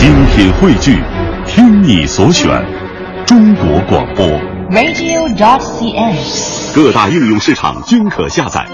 精品汇聚，听你所选，中国广播。radio.cn。各大应用市场均可下载。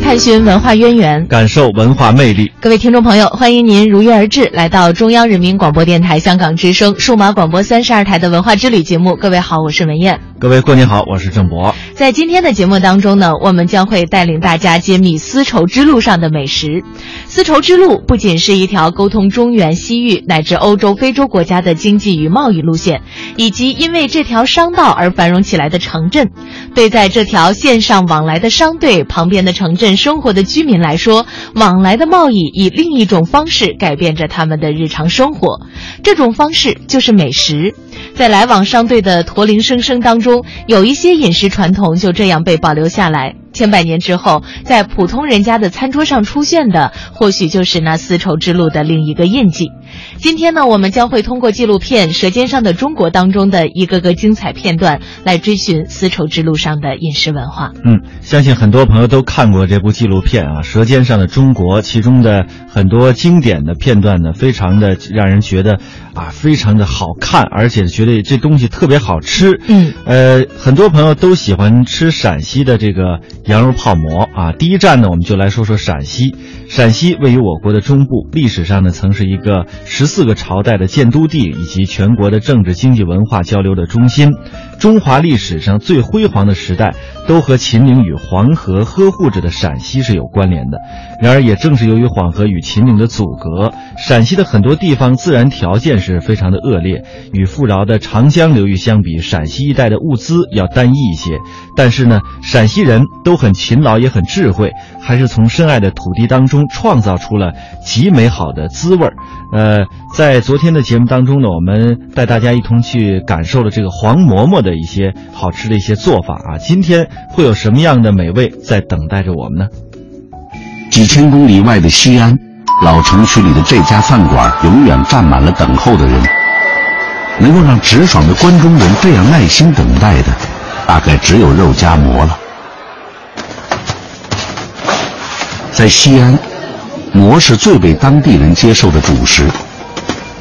探寻文化渊源，感受文化魅力。各位听众朋友，欢迎您如约而至，来到中央人民广播电台香港之声数码广播三十二台的文化之旅节目。各位好，我是文燕。各位过年好，我是郑博。在今天的节目当中呢，我们将会带领大家揭秘丝绸之路上的美食。丝绸之路不仅是一条沟通中原、西域乃至欧洲、非洲国家的经济与贸易路线，以及因为这条商道而繁荣起来的城镇。对在这条线上往来的商队旁边的城镇生活的居民来说，往来的贸易以另一种方式改变着他们的日常生活。这种方式就是美食。在来往商队的驼铃声声当中，中有一些饮食传统就这样被保留下来。千百年之后，在普通人家的餐桌上出现的，或许就是那丝绸之路的另一个印记。今天呢，我们将会通过纪录片《舌尖上的中国》当中的一个个精彩片段，来追寻丝绸之路上的饮食文化。嗯，相信很多朋友都看过这部纪录片啊，《舌尖上的中国》，其中的很多经典的片段呢，非常的让人觉得啊，非常的好看，而且觉得这东西特别好吃。嗯，呃，很多朋友都喜欢吃陕西的这个羊肉泡馍啊。第一站呢，我们就来说说陕西。陕西位于我国的中部，历史上呢曾是一个十四个朝代的建都地，以及全国的政治、经济、文化交流的中心。中华历史上最辉煌的时代，都和秦岭与黄河呵护着的陕西是有关联的。然而，也正是由于黄河与秦岭的阻隔，陕西的很多地方自然条件是非常的恶劣。与富饶的长江流域相比，陕西一带的物资要单一一些。但是呢，陕西人都很勤劳，也很智慧，还是从深爱的土地当中创造出了极美好的滋味儿。呃，在昨天的节目当中呢，我们带大家一同去感受了这个黄馍馍的的一些好吃的一些做法啊。今天会有什么样的美味在等待着我们呢？几千公里外的西安，老城区里的这家饭馆永远站满了等候的人。能够让直爽的关中人这样耐心等待的，大概只有肉夹馍了。在西安，馍是最被当地人接受的主食，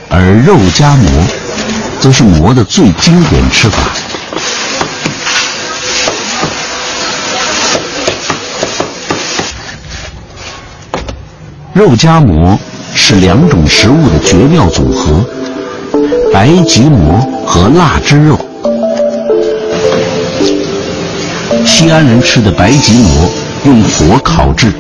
而肉夹馍，则是馍的最经典吃法。肉夹馍是两种食物的绝妙组合。白吉馍和腊汁肉，西安人吃的白吉馍用火烤制，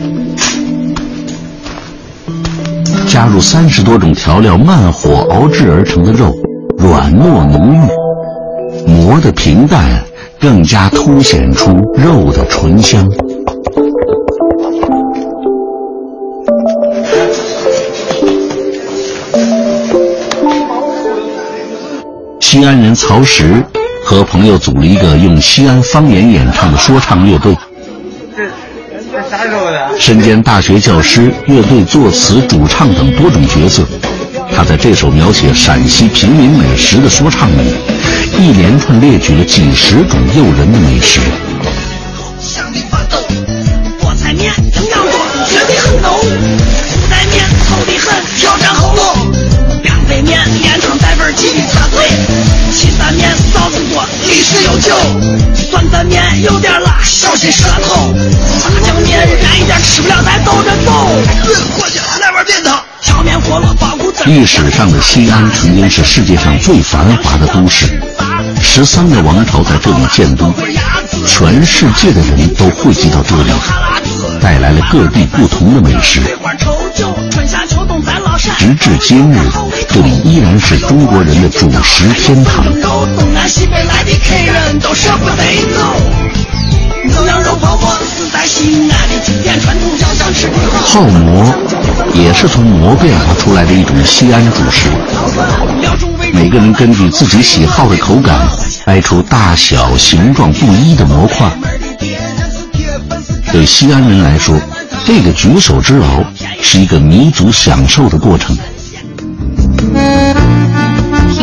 加入三十多种调料，慢火熬制而成的肉，软糯浓郁，馍的平淡更加凸显出肉的醇香。西安人曹石和朋友组了一个用西安方言演唱的说唱乐队。这啥时候的？身兼大学教师、乐队作词、主唱等多种角色，他在这首描写陕西平民美食的说唱里，一连串列举了几十种诱人的美食。历史悠久。酸的面有点辣，小心舌头。炸酱面燃一点，吃不了咱兜着走。炖伙计，来碗面汤。荞面饸饹包谷子。历史上的西安曾经是世界上最繁华的都市，十三个王朝在这里建都，全世界的人都汇集到这里，带来了各地不同的美食。直至今日，这里依然是中国人的主食天堂。东南西北来的客人都舍不得走。牛羊肉泡馍是在西安的经典传统，要想吃的好。泡馍也是从馍变化出来的一种西安主食。每个人根据自己喜好的口感，掰出大小、形状不一的馍块。对西安人来说，这个举手之劳是一个弥足享受的过程。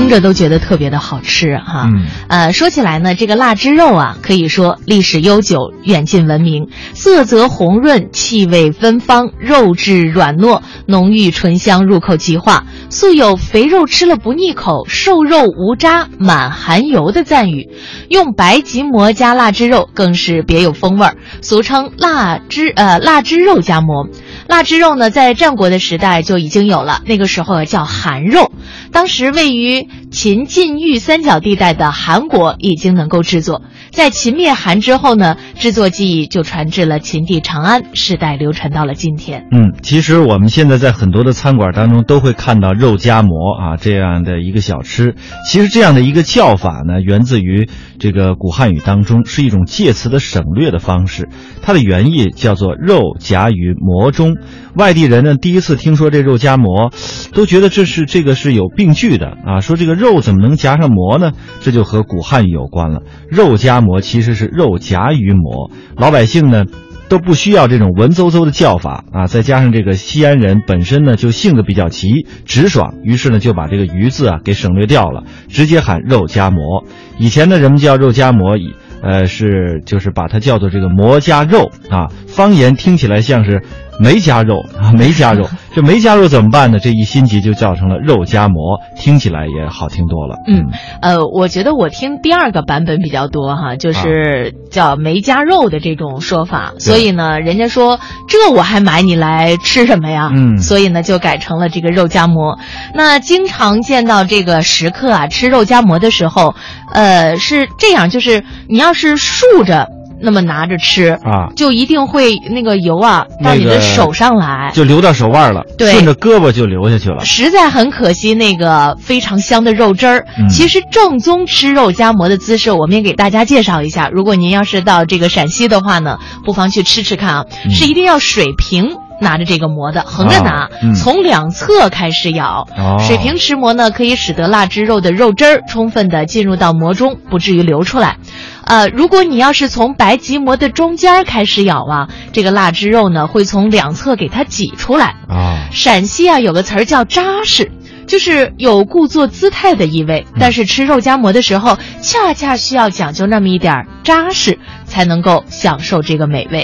听着着都觉得特别的好吃哈。嗯呃，说起来呢，这个腊汁肉啊，可以说历史悠久，远近闻名，色泽红润，气味芬芳，肉质软糯，浓郁醇香，入口即化，素有“肥肉吃了不腻口，瘦肉无渣，满含油”的赞誉。用白吉馍加腊汁肉更是别有风味儿，俗称腊汁呃腊汁肉夹馍。腊汁肉呢，在战国的时代就已经有了，那个时候叫韩肉。当时位于秦晋豫三角地带的韩国已经能够制作，在秦灭韩之后呢，制作技艺就传至了秦地长安，世代流传到了今天。嗯，其实我们现在在很多的餐馆当中都会看到肉夹馍啊这样的一个小吃。其实这样的一个叫法呢，源自于这个古汉语当中，是一种介词的省略的方式。它的原意叫做肉夹于馍中。外地人呢，第一次听说这肉夹馍，都觉得这是这个是有病病句的啊，说这个肉怎么能夹上馍呢？这就和古汉语有关了。肉夹馍其实是肉夹于馍，老百姓呢。都不需要这种文绉绉的叫法啊，再加上这个西安人本身呢就性子比较急直爽，于是呢就把这个“鱼”字啊给省略掉了，直接喊肉夹馍。以前呢人们叫肉夹馍，以呃是就是把它叫做这个馍夹肉啊，方言听起来像是没加肉啊，没加肉，这没加肉怎么办呢？这一心急就叫成了肉夹馍，听起来也好听多了。嗯，呃，我觉得我听第二个版本比较多哈，就是叫没加肉的这种说法，所以呢，人家说这我还买你来吃什么呀？嗯所以呢就改成了这个肉夹馍。那经常见到这个食客啊吃肉夹馍的时候，呃，是这样，就是你要是竖着那么拿着吃啊就一定会那个油啊到你的手上来，就流到手腕了，对顺着胳膊就流下去了。实在很可惜，那个非常香的肉汁儿。嗯其实正宗吃肉夹馍的姿势，我们也给大家介绍一下。如果您要是到这个陕西的话呢，不妨去吃吃看啊，嗯是一定要水平。拿着这个馍的，横着拿，从两侧开始咬。哦水平持馍呢，可以使得腊汁肉的肉汁儿充分的进入到馍中，不至于流出来。呃，如果你要是从白吉馍的中间儿开始咬啊，这个腊汁肉呢会从两侧给它挤出来。啊，陕西啊有个词儿叫扎实，就是有故作姿态的意味。但是吃肉夹馍的时候，恰恰需要讲究那么一点扎实，才能够享受这个美味。